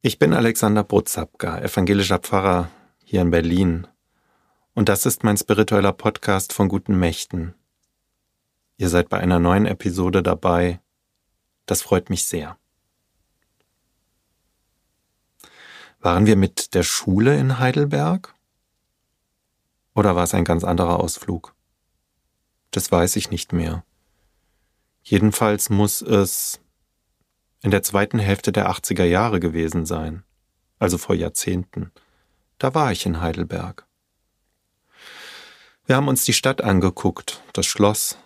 Ich bin Alexander Brutzapka, evangelischer Pfarrer hier in Berlin. Und das ist mein spiritueller Podcast von guten Mächten. Ihr seid bei einer neuen Episode dabei. Das freut mich sehr. Waren wir mit der Schule in Heidelberg? Oder war es ein ganz anderer Ausflug? Das weiß ich nicht mehr. Jedenfalls muss es in der zweiten Hälfte der 80er Jahre gewesen sein, also vor Jahrzehnten. Da war ich in Heidelberg. Wir haben uns die Stadt angeguckt, das Schloss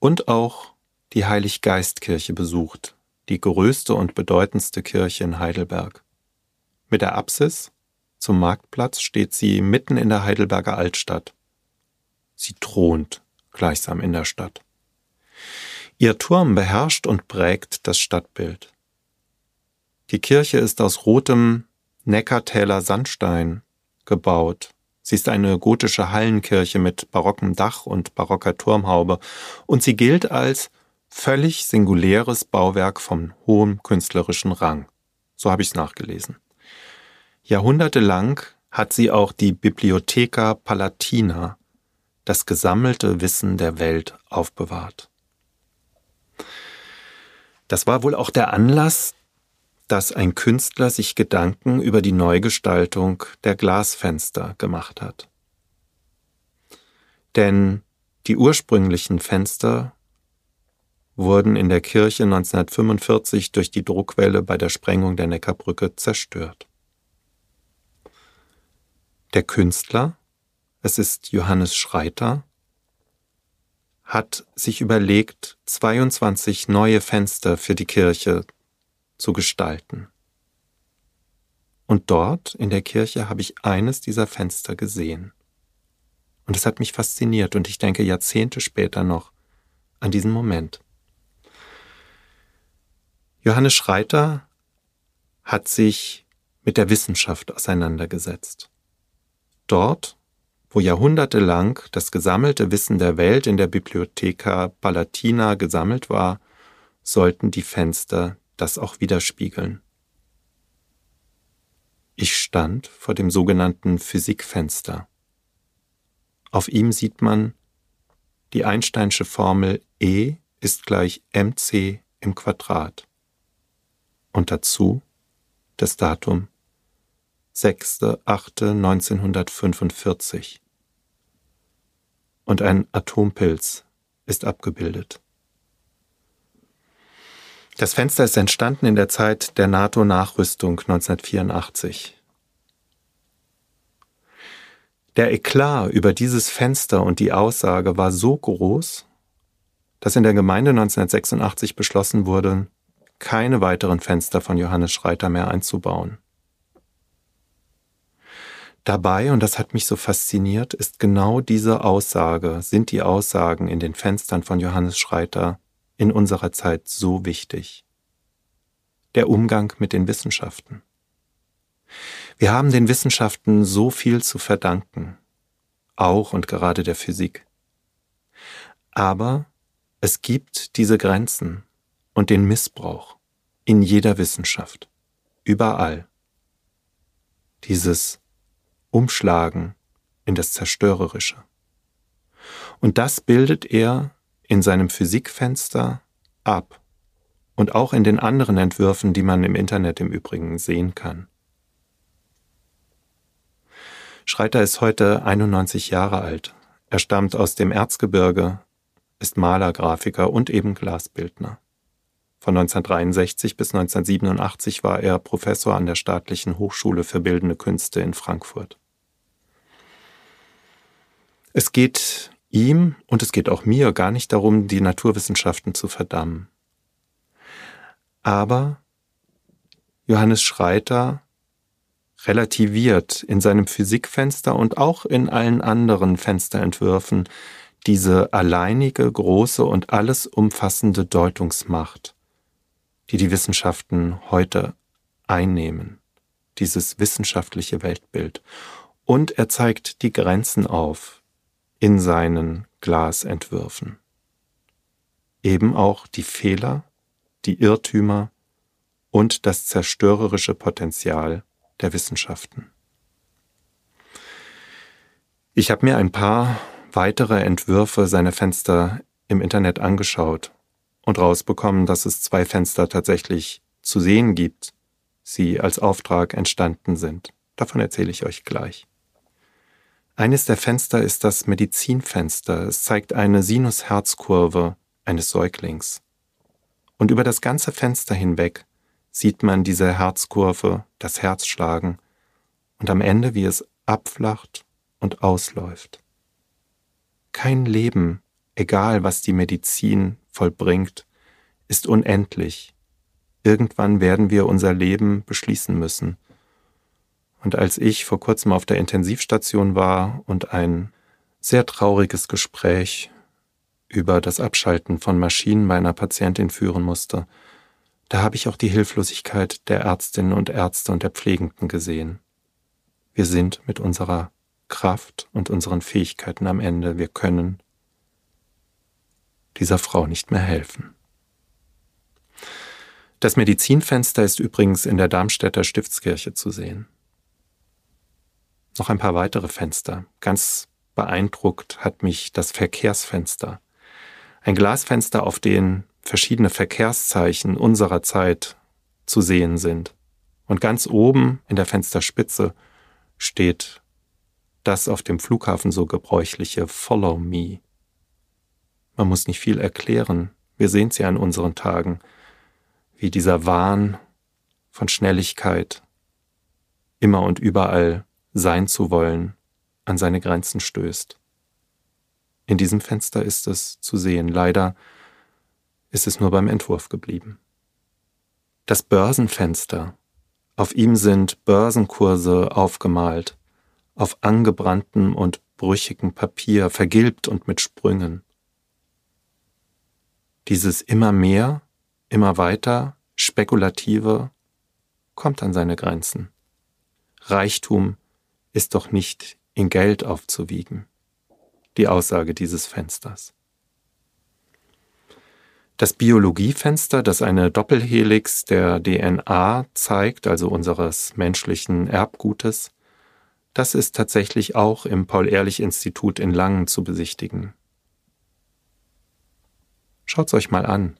und auch die Heiliggeistkirche besucht, die größte und bedeutendste Kirche in Heidelberg. Mit der Apsis zum Marktplatz steht sie mitten in der Heidelberger Altstadt. Sie thront gleichsam in der Stadt. Ihr Turm beherrscht und prägt das Stadtbild. Die Kirche ist aus rotem Neckartäler Sandstein gebaut. Sie ist eine gotische Hallenkirche mit barockem Dach und barocker Turmhaube und sie gilt als völlig singuläres Bauwerk von hohem künstlerischen Rang. So habe ich es nachgelesen. Jahrhundertelang hat sie auch die Bibliotheca Palatina, das gesammelte Wissen der Welt, aufbewahrt. Das war wohl auch der Anlass, dass ein Künstler sich Gedanken über die Neugestaltung der Glasfenster gemacht hat. Denn die ursprünglichen Fenster wurden in der Kirche 1945 durch die Druckwelle bei der Sprengung der Neckarbrücke zerstört. Der Künstler, es ist Johannes Schreiter, hat sich überlegt, 22 neue Fenster für die Kirche zu gestalten. Und dort in der Kirche habe ich eines dieser Fenster gesehen. Und es hat mich fasziniert und ich denke Jahrzehnte später noch an diesen Moment. Johannes Schreiter hat sich mit der Wissenschaft auseinandergesetzt. Dort, wo jahrhundertelang das gesammelte Wissen der Welt in der Bibliotheca Palatina gesammelt war, sollten die Fenster das auch widerspiegeln. Ich stand vor dem sogenannten Physikfenster. Auf ihm sieht man die Einsteinsche Formel E ist gleich mc im Quadrat. Und dazu das Datum 6.8.1945. Und ein Atompilz ist abgebildet. Das Fenster ist entstanden in der Zeit der NATO-Nachrüstung 1984. Der Eklat über dieses Fenster und die Aussage war so groß, dass in der Gemeinde 1986 beschlossen wurde, keine weiteren Fenster von Johannes Schreiter mehr einzubauen. Dabei, und das hat mich so fasziniert, ist genau diese Aussage, sind die Aussagen in den Fenstern von Johannes Schreiter in unserer Zeit so wichtig. Der Umgang mit den Wissenschaften. Wir haben den Wissenschaften so viel zu verdanken, auch und gerade der Physik. Aber es gibt diese Grenzen und den Missbrauch in jeder Wissenschaft, überall. Dieses Umschlagen in das Zerstörerische. Und das bildet er in seinem Physikfenster ab und auch in den anderen Entwürfen, die man im Internet im Übrigen sehen kann. Schreiter ist heute 91 Jahre alt. Er stammt aus dem Erzgebirge, ist Maler, Grafiker und eben Glasbildner. Von 1963 bis 1987 war er Professor an der Staatlichen Hochschule für Bildende Künste in Frankfurt. Es geht ihm und es geht auch mir gar nicht darum, die Naturwissenschaften zu verdammen. Aber Johannes Schreiter relativiert in seinem Physikfenster und auch in allen anderen Fensterentwürfen diese alleinige, große und alles umfassende Deutungsmacht, die die Wissenschaften heute einnehmen, dieses wissenschaftliche Weltbild. Und er zeigt die Grenzen auf, in seinen Glasentwürfen. Eben auch die Fehler, die Irrtümer und das zerstörerische Potenzial der Wissenschaften. Ich habe mir ein paar weitere Entwürfe seiner Fenster im Internet angeschaut und rausbekommen, dass es zwei Fenster tatsächlich zu sehen gibt, sie als Auftrag entstanden sind. Davon erzähle ich euch gleich. Eines der Fenster ist das Medizinfenster. Es zeigt eine Sinusherzkurve eines Säuglings. Und über das ganze Fenster hinweg sieht man diese Herzkurve, das Herz schlagen und am Ende, wie es abflacht und ausläuft. Kein Leben, egal was die Medizin vollbringt, ist unendlich. Irgendwann werden wir unser Leben beschließen müssen. Und als ich vor kurzem auf der Intensivstation war und ein sehr trauriges Gespräch über das Abschalten von Maschinen meiner Patientin führen musste, da habe ich auch die Hilflosigkeit der Ärztinnen und Ärzte und der Pflegenden gesehen. Wir sind mit unserer Kraft und unseren Fähigkeiten am Ende. Wir können dieser Frau nicht mehr helfen. Das Medizinfenster ist übrigens in der Darmstädter Stiftskirche zu sehen. Noch ein paar weitere Fenster. Ganz beeindruckt hat mich das Verkehrsfenster. Ein Glasfenster, auf dem verschiedene Verkehrszeichen unserer Zeit zu sehen sind. Und ganz oben in der Fensterspitze steht das auf dem Flughafen so gebräuchliche Follow Me. Man muss nicht viel erklären, wir sehen es ja an unseren Tagen, wie dieser Wahn von Schnelligkeit, immer und überall sein zu wollen, an seine Grenzen stößt. In diesem Fenster ist es zu sehen. Leider ist es nur beim Entwurf geblieben. Das Börsenfenster. Auf ihm sind Börsenkurse aufgemalt, auf angebranntem und brüchigem Papier, vergilbt und mit Sprüngen. Dieses immer mehr, immer weiter, spekulative, kommt an seine Grenzen. Reichtum ist doch nicht in Geld aufzuwiegen. Die Aussage dieses Fensters. Das Biologiefenster, das eine Doppelhelix der DNA zeigt, also unseres menschlichen Erbgutes, das ist tatsächlich auch im Paul-Ehrlich-Institut in Langen zu besichtigen. Schaut's euch mal an,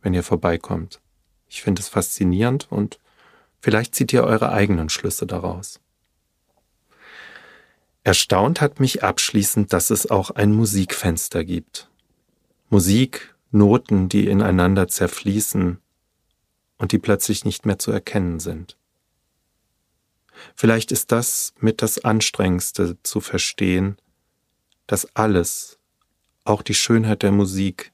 wenn ihr vorbeikommt. Ich finde es faszinierend und vielleicht zieht ihr eure eigenen Schlüsse daraus. Erstaunt hat mich abschließend, dass es auch ein Musikfenster gibt. Musik Noten, die ineinander zerfließen und die plötzlich nicht mehr zu erkennen sind. Vielleicht ist das mit das Anstrengendste zu verstehen, dass alles, auch die Schönheit der Musik,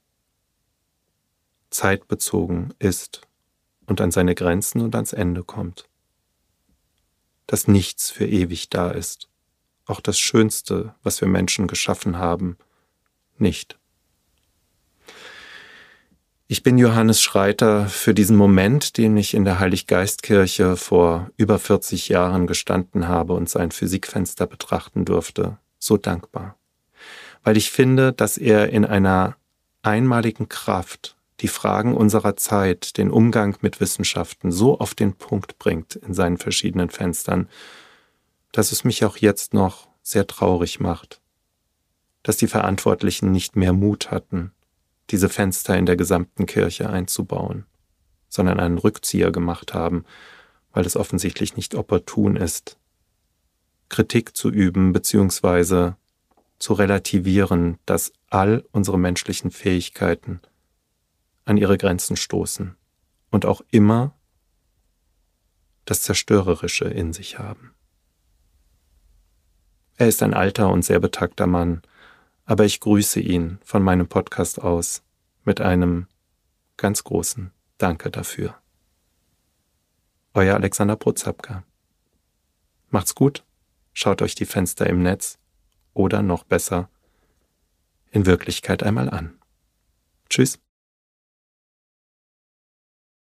zeitbezogen ist und an seine Grenzen und ans Ende kommt. Dass nichts für ewig da ist, auch das Schönste, was wir Menschen geschaffen haben, nicht. Ich bin Johannes Schreiter für diesen Moment, den ich in der Heiliggeistkirche vor über 40 Jahren gestanden habe und sein Physikfenster betrachten durfte, so dankbar. Weil ich finde, dass er in einer einmaligen Kraft die Fragen unserer Zeit, den Umgang mit Wissenschaften so auf den Punkt bringt in seinen verschiedenen Fenstern, dass es mich auch jetzt noch sehr traurig macht, dass die Verantwortlichen nicht mehr Mut hatten, diese Fenster in der gesamten Kirche einzubauen, sondern einen Rückzieher gemacht haben, weil es offensichtlich nicht opportun ist, Kritik zu üben bzw. zu relativieren, dass all unsere menschlichen Fähigkeiten an ihre Grenzen stoßen und auch immer das Zerstörerische in sich haben. Er ist ein alter und sehr betagter Mann, aber ich grüße ihn von meinem Podcast aus mit einem ganz großen Danke dafür. Euer Alexander Prozapka. Macht's gut, schaut euch die Fenster im Netz oder noch besser in Wirklichkeit einmal an. Tschüss.